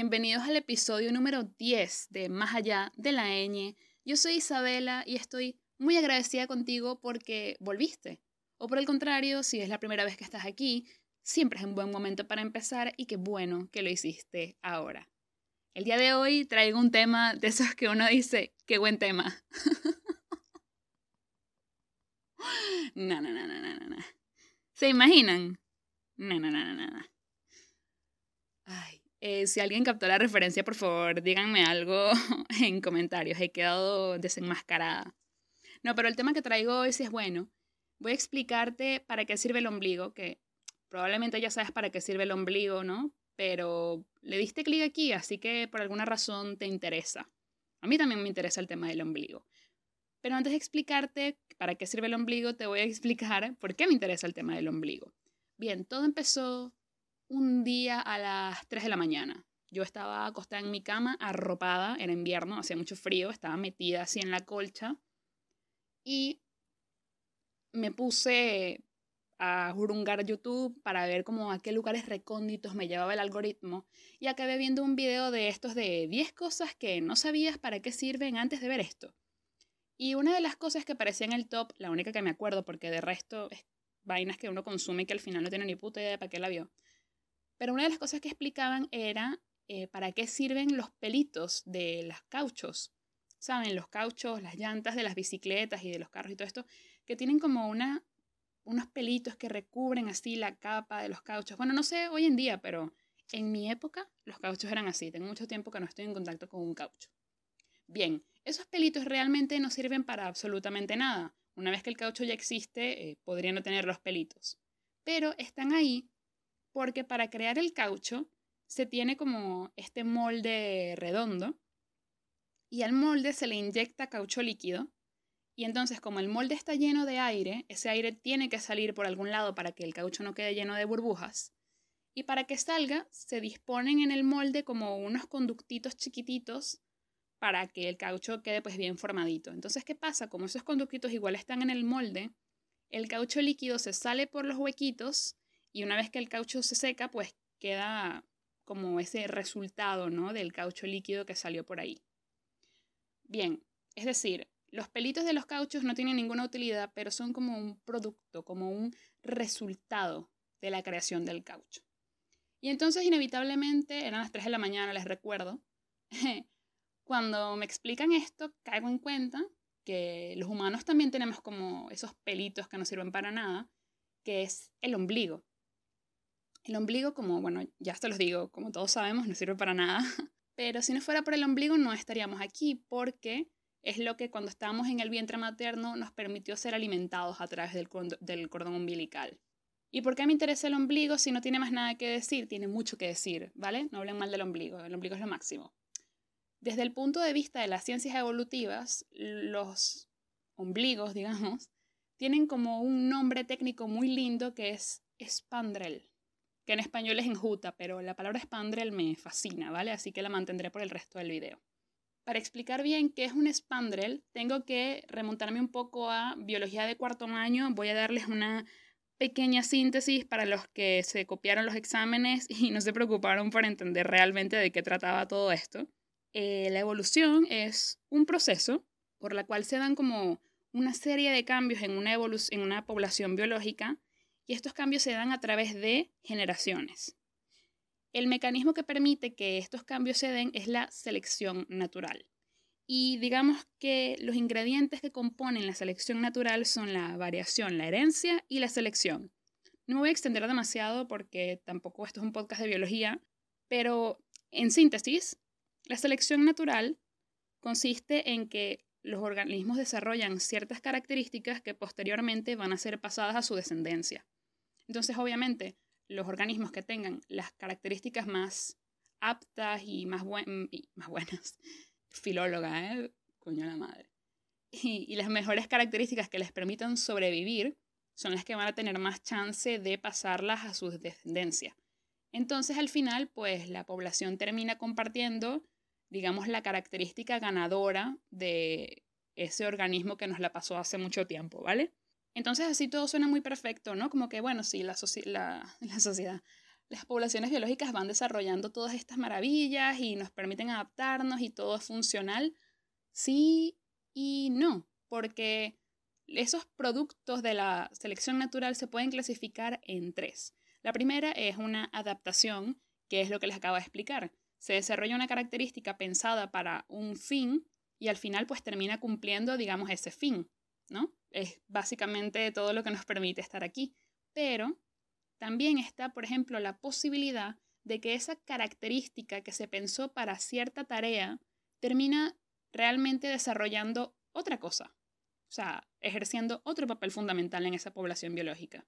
Bienvenidos al episodio número 10 de Más allá de la ñ. Yo soy Isabela y estoy muy agradecida contigo porque volviste. O por el contrario, si es la primera vez que estás aquí, siempre es un buen momento para empezar y qué bueno que lo hiciste ahora. El día de hoy traigo un tema de esos que uno dice, qué buen tema. no, no, no, no, no, no. ¿Se imaginan? No, no, no, no, no. Ay, eh, si alguien captó la referencia, por favor, díganme algo en comentarios. He quedado desenmascarada. No, pero el tema que traigo hoy sí es bueno. Voy a explicarte para qué sirve el ombligo, que probablemente ya sabes para qué sirve el ombligo, ¿no? Pero le diste clic aquí, así que por alguna razón te interesa. A mí también me interesa el tema del ombligo. Pero antes de explicarte para qué sirve el ombligo, te voy a explicar por qué me interesa el tema del ombligo. Bien, todo empezó un día a las 3 de la mañana. Yo estaba acostada en mi cama, arropada, era invierno, hacía mucho frío, estaba metida así en la colcha y me puse a jurungar YouTube para ver cómo a qué lugares recónditos me llevaba el algoritmo y acabé viendo un video de estos de 10 cosas que no sabías para qué sirven antes de ver esto. Y una de las cosas que aparecía en el top, la única que me acuerdo porque de resto es vainas que uno consume y que al final no tiene ni puta idea de para qué la vio. Pero una de las cosas que explicaban era eh, para qué sirven los pelitos de los cauchos. ¿Saben? Los cauchos, las llantas de las bicicletas y de los carros y todo esto, que tienen como una unos pelitos que recubren así la capa de los cauchos. Bueno, no sé hoy en día, pero en mi época los cauchos eran así. Tengo mucho tiempo que no estoy en contacto con un caucho. Bien, esos pelitos realmente no sirven para absolutamente nada. Una vez que el caucho ya existe, eh, podría no tener los pelitos. Pero están ahí porque para crear el caucho se tiene como este molde redondo y al molde se le inyecta caucho líquido y entonces, como el molde está lleno de aire, ese aire tiene que salir por algún lado para que el caucho no quede lleno de burbujas. Y para que salga, se disponen en el molde como unos conductitos chiquititos para que el caucho quede pues bien formadito. Entonces, ¿qué pasa? Como esos conductitos igual están en el molde, el caucho líquido se sale por los huequitos y una vez que el caucho se seca, pues queda como ese resultado, ¿no? Del caucho líquido que salió por ahí. Bien, es decir, los pelitos de los cauchos no tienen ninguna utilidad, pero son como un producto, como un resultado de la creación del caucho. Y entonces inevitablemente, eran las 3 de la mañana, les recuerdo, cuando me explican esto, caigo en cuenta que los humanos también tenemos como esos pelitos que no sirven para nada, que es el ombligo. El ombligo, como, bueno, ya te los digo, como todos sabemos, no sirve para nada, pero si no fuera por el ombligo no estaríamos aquí porque es lo que cuando estábamos en el vientre materno nos permitió ser alimentados a través del, cordón umbilical. ¿Y por qué me interesa el ombligo si no tiene más nada que decir? Tiene mucho que decir, ¿vale? No hablen mal del ombligo, el ombligo es lo máximo. Desde el punto de vista de las ciencias evolutivas, los ombligos, digamos, tienen como un nombre técnico muy lindo que es espandrel, que en español es enjuta, pero la palabra espandrel me fascina, ¿vale? Así que la mantendré por el resto del video. Para explicar bien qué es un spandrel, tengo que remontarme un poco a biología de cuarto año. Voy a darles una pequeña síntesis para los que se copiaron los exámenes y no se preocuparon por entender realmente de qué trataba todo esto. Eh, la evolución es un proceso por la cual se dan como una serie de cambios en una, en una población biológica y estos cambios se dan a través de generaciones. El mecanismo que permite que estos cambios se den es la selección natural. Y digamos que los ingredientes que componen la selección natural son la variación, la herencia y la selección. No me voy a extender demasiado porque tampoco esto es un podcast de biología, pero en síntesis, la selección natural consiste en que los organismos desarrollan ciertas características que posteriormente van a ser pasadas a su descendencia. Entonces, obviamente, los organismos que tengan las características más aptas y más, más buenas, filóloga, ¿eh? Coño la madre. Y, las mejores características que les permitan sobrevivir son las que van a tener más chance de pasarlas a su descendencia. Entonces, al final, pues la población termina compartiendo, digamos, la característica ganadora de ese organismo que nos la pasó hace mucho tiempo, ¿vale? Entonces así todo suena muy perfecto, ¿no? Como que, bueno, sí, la, la, la sociedad, las poblaciones biológicas van desarrollando todas estas maravillas y nos permiten adaptarnos y todo es funcional. Sí y no, porque esos productos de la selección natural se pueden clasificar en tres. La primera es una adaptación, que es lo que les acabo de explicar. Se desarrolla una característica pensada para un fin y al final pues termina cumpliendo, digamos, ese fin, ¿no? Es básicamente todo lo que nos permite estar aquí. Pero también está, por ejemplo, la posibilidad de que esa característica que se pensó para cierta tarea termina realmente desarrollando otra cosa, o sea, ejerciendo otro papel fundamental en esa población biológica.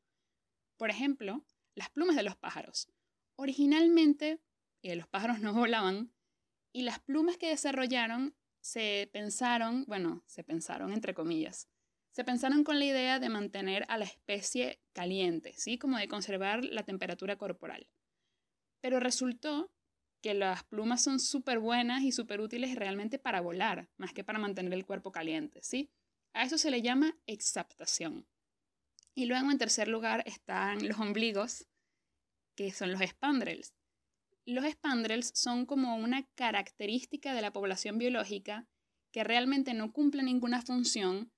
Por ejemplo, las plumas de los pájaros. Originalmente, eh, los pájaros no volaban y las plumas que desarrollaron se pensaron, bueno, se pensaron entre comillas, se pensaron con la idea de mantener a la especie caliente, ¿sí? Como de conservar la temperatura corporal. Pero resultó que las plumas son súper buenas y súper útiles realmente para volar, más que para mantener el cuerpo caliente, ¿sí? A eso se le llama exaptación. Y luego en tercer lugar están los ombligos, que son los spandrels. Los spandrels son como una característica de la población biológica que realmente no cumple ninguna función,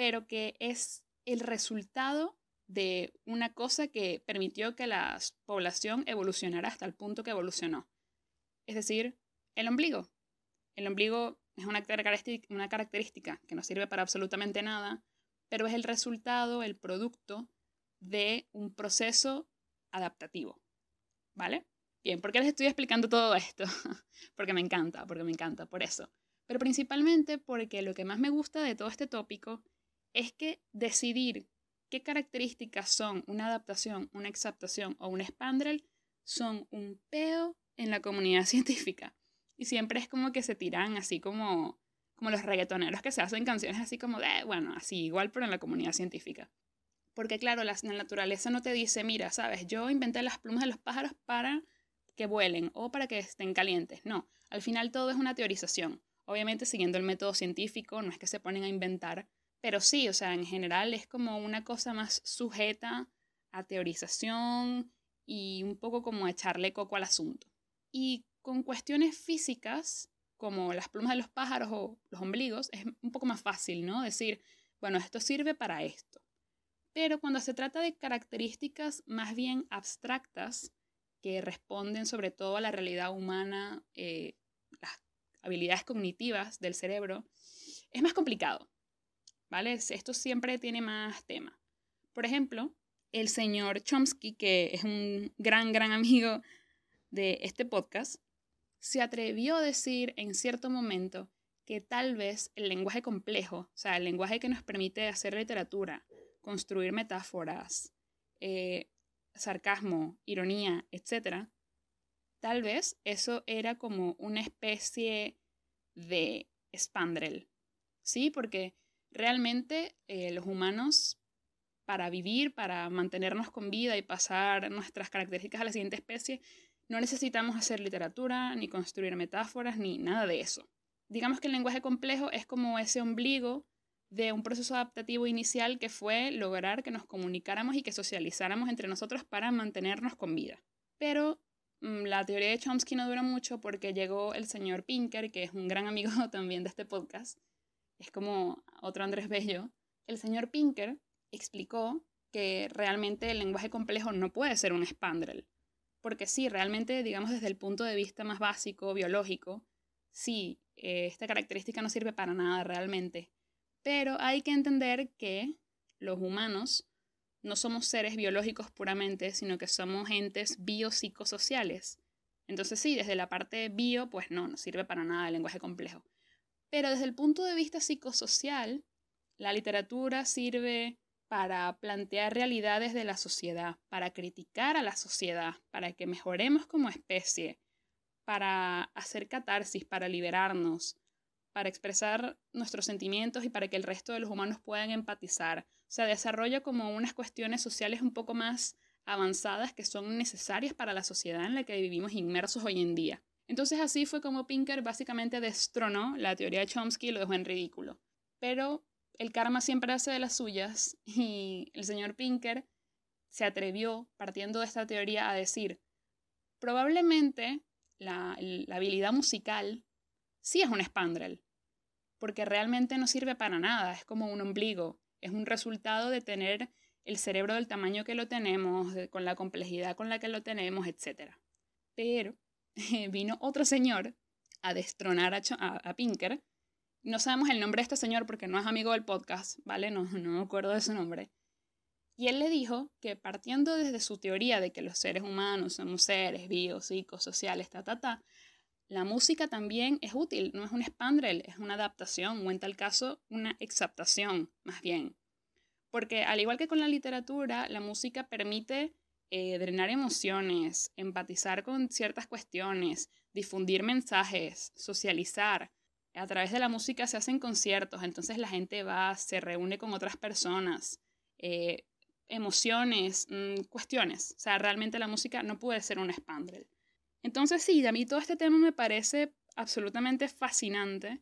pero que es el resultado de una cosa que permitió que la población evolucionara hasta el punto que evolucionó. Es decir, el ombligo. El ombligo es una característica, que no sirve para absolutamente nada, pero es el resultado, el producto de un proceso adaptativo. ¿Vale? Bien, ¿por qué les estoy explicando todo esto? porque me encanta, porque me encanta, por eso. Pero principalmente porque lo que más me gusta de todo este tópico es que decidir qué características son una adaptación, una exaptación o un spandrel son un peo en la comunidad científica. Y siempre es como que se tiran así como, como los reggaetoneros que se hacen canciones así como de, bueno, así igual, pero en la comunidad científica. Porque claro, la, la naturaleza no te dice, mira, sabes, yo inventé las plumas de los pájaros para que vuelen o para que estén calientes. No, al final todo es una teorización. Obviamente siguiendo el método científico, no es que se ponen a inventar, pero sí, o sea, en general es como una cosa más sujeta a teorización y un poco como echarle coco al asunto. Y con cuestiones físicas, como las plumas de los pájaros o los ombligos, es un poco más fácil, ¿no? Decir, bueno, esto sirve para esto. Pero cuando se trata de características más bien abstractas, que responden sobre todo a la realidad humana, eh, las habilidades cognitivas del cerebro, es más complicado, ¿vale? Esto siempre tiene más tema. Por ejemplo, el señor Chomsky, que es un gran, gran amigo de este podcast, se atrevió a decir en cierto momento que tal vez el lenguaje complejo, o sea, el lenguaje que nos permite hacer literatura, construir metáforas, eh, sarcasmo, ironía, etc., tal vez eso era como una especie de spandrel, ¿sí? Porque realmente eh, los humanos, para vivir, para mantenernos con vida y pasar nuestras características a la siguiente especie, no necesitamos hacer literatura, ni construir metáforas, ni nada de eso. Digamos que el lenguaje complejo es como ese ombligo de un proceso adaptativo inicial que fue lograr que nos comunicáramos y que socializáramos entre nosotros para mantenernos con vida. Pero mm, la teoría de Chomsky no dura mucho porque llegó el señor Pinker, que es un gran amigo también de este podcast, es como otro Andrés Bello. El señor Pinker explicó que realmente el lenguaje complejo no puede ser un spandrel, porque sí, realmente, digamos, desde el punto de vista más básico, biológico, sí, eh, esta característica no sirve para nada realmente. Pero hay que entender que los humanos no somos seres biológicos puramente, sino que somos entes biopsicosociales. Entonces sí, desde la parte bio, pues no, no sirve para nada el lenguaje complejo. Pero desde el punto de vista psicosocial, la literatura sirve para plantear realidades de la sociedad, para criticar a la sociedad, para que mejoremos como especie, para hacer catarsis, para liberarnos, para expresar nuestros sentimientos y para que el resto de los humanos puedan empatizar. Se desarrolla como unas cuestiones sociales un poco más avanzadas que son necesarias para la sociedad en la que vivimos inmersos hoy en día. Entonces así fue como Pinker básicamente destronó la teoría de Chomsky y lo dejó en ridículo. Pero el karma siempre hace de las suyas y el señor Pinker se atrevió, partiendo de esta teoría, a decir, Probablemente la, la habilidad musical sí es un spandrel, porque realmente no sirve para nada, es como un ombligo, es un resultado de tener el cerebro del tamaño que lo tenemos, con la complejidad con la que lo tenemos, etc. Pero vino otro señor a destronar a, a, Pinker. No sabemos el nombre de este señor porque no es amigo del podcast, ¿vale? No, no me acuerdo de su nombre. Y él le dijo que partiendo desde su teoría de que los seres humanos somos seres bios, psicosociales, ta, ta, ta, la música también es útil, no es un spandrel, es una adaptación o en tal caso una exaptación, más bien. Porque al igual que con la literatura, la música permite eh, drenar emociones, empatizar con ciertas cuestiones, difundir mensajes, socializar. A través de la música se hacen conciertos, entonces la gente va, se reúne con otras personas, eh, emociones, mm, cuestiones. O sea, realmente la música no puede ser un spandrel. Entonces sí, a mí todo este tema me parece absolutamente fascinante.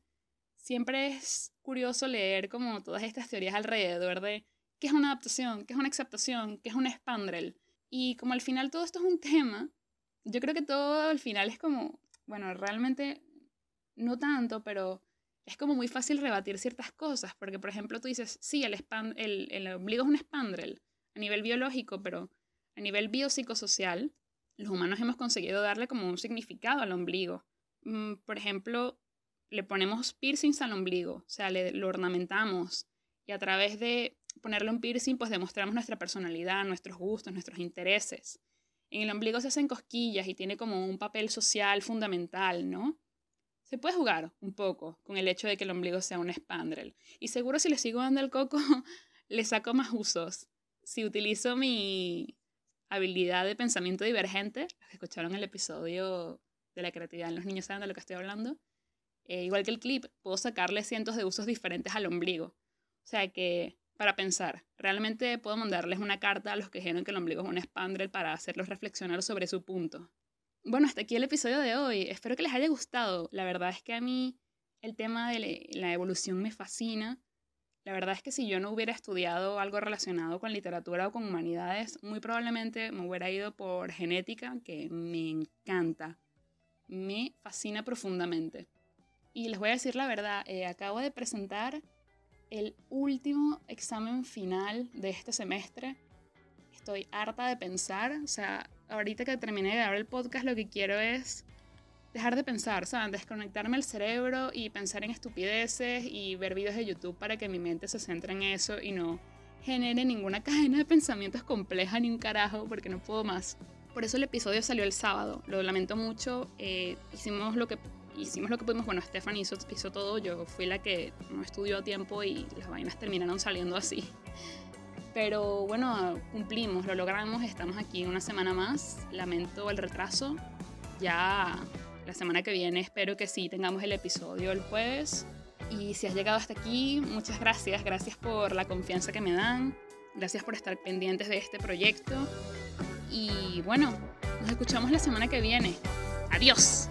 Siempre es curioso leer como todas estas teorías alrededor de qué es una adaptación, qué es una exaptación, qué es un spandrel. Y como al final todo esto es un tema, yo creo que todo al final es como, bueno, realmente no tanto, pero es como muy fácil rebatir ciertas cosas, porque por ejemplo tú dices, sí, el, el, el ombligo es un spandrel a nivel biológico, pero a nivel biopsicosocial, los humanos hemos conseguido darle como un significado al ombligo. Mm, por ejemplo, le ponemos piercings al ombligo, o sea, le, lo ornamentamos y a través de ponerle un piercing, pues demostramos nuestra personalidad, nuestros gustos, nuestros intereses. En el ombligo se hacen cosquillas y tiene como un papel social fundamental, ¿no? Se puede jugar un poco con el hecho de que el ombligo sea un spandrel. Y seguro si le sigo dando el coco, le saco más usos. Si utilizo mi habilidad de pensamiento divergente, los que escucharon el episodio de la creatividad en los niños saben de lo que estoy hablando, eh, igual que el clip, puedo sacarle cientos de usos diferentes al ombligo. O sea que para pensar. Realmente puedo mandarles una carta a los que dijeron que el ombligo es un spandrel para hacerlos reflexionar sobre su punto. Bueno, hasta aquí el episodio de hoy. Espero que les haya gustado. La verdad es que a mí el tema de la evolución me fascina. La verdad es que si yo no hubiera estudiado algo relacionado con literatura o con humanidades, muy probablemente me hubiera ido por genética, que me encanta. Me fascina profundamente. Y les voy a decir la verdad, eh, acabo de presentar el último examen final de este semestre. Estoy harta de pensar, o sea, ahorita que terminé de grabar el podcast lo que quiero es dejar de pensar, ¿saben? Desconectarme el cerebro y pensar en estupideces y ver videos de YouTube para que mi mente se centre en eso y no genere ninguna cadena de pensamientos compleja ni un carajo porque no puedo más. Por eso el episodio salió el sábado, lo lamento mucho, eh, hicimos lo que hicimos lo que pudimos. Bueno, Stephanie hizo, hizo todo, yo fui la que no estudió a tiempo y las vainas terminaron saliendo así. Pero bueno, cumplimos, lo logramos, estamos aquí una semana más. Lamento el retraso. Ya la semana que viene espero que sí tengamos el episodio el jueves. Y si has llegado hasta aquí, muchas gracias. Gracias por la confianza que me dan. Gracias por estar pendientes de este proyecto. Y bueno, nos escuchamos la semana que viene. Adiós.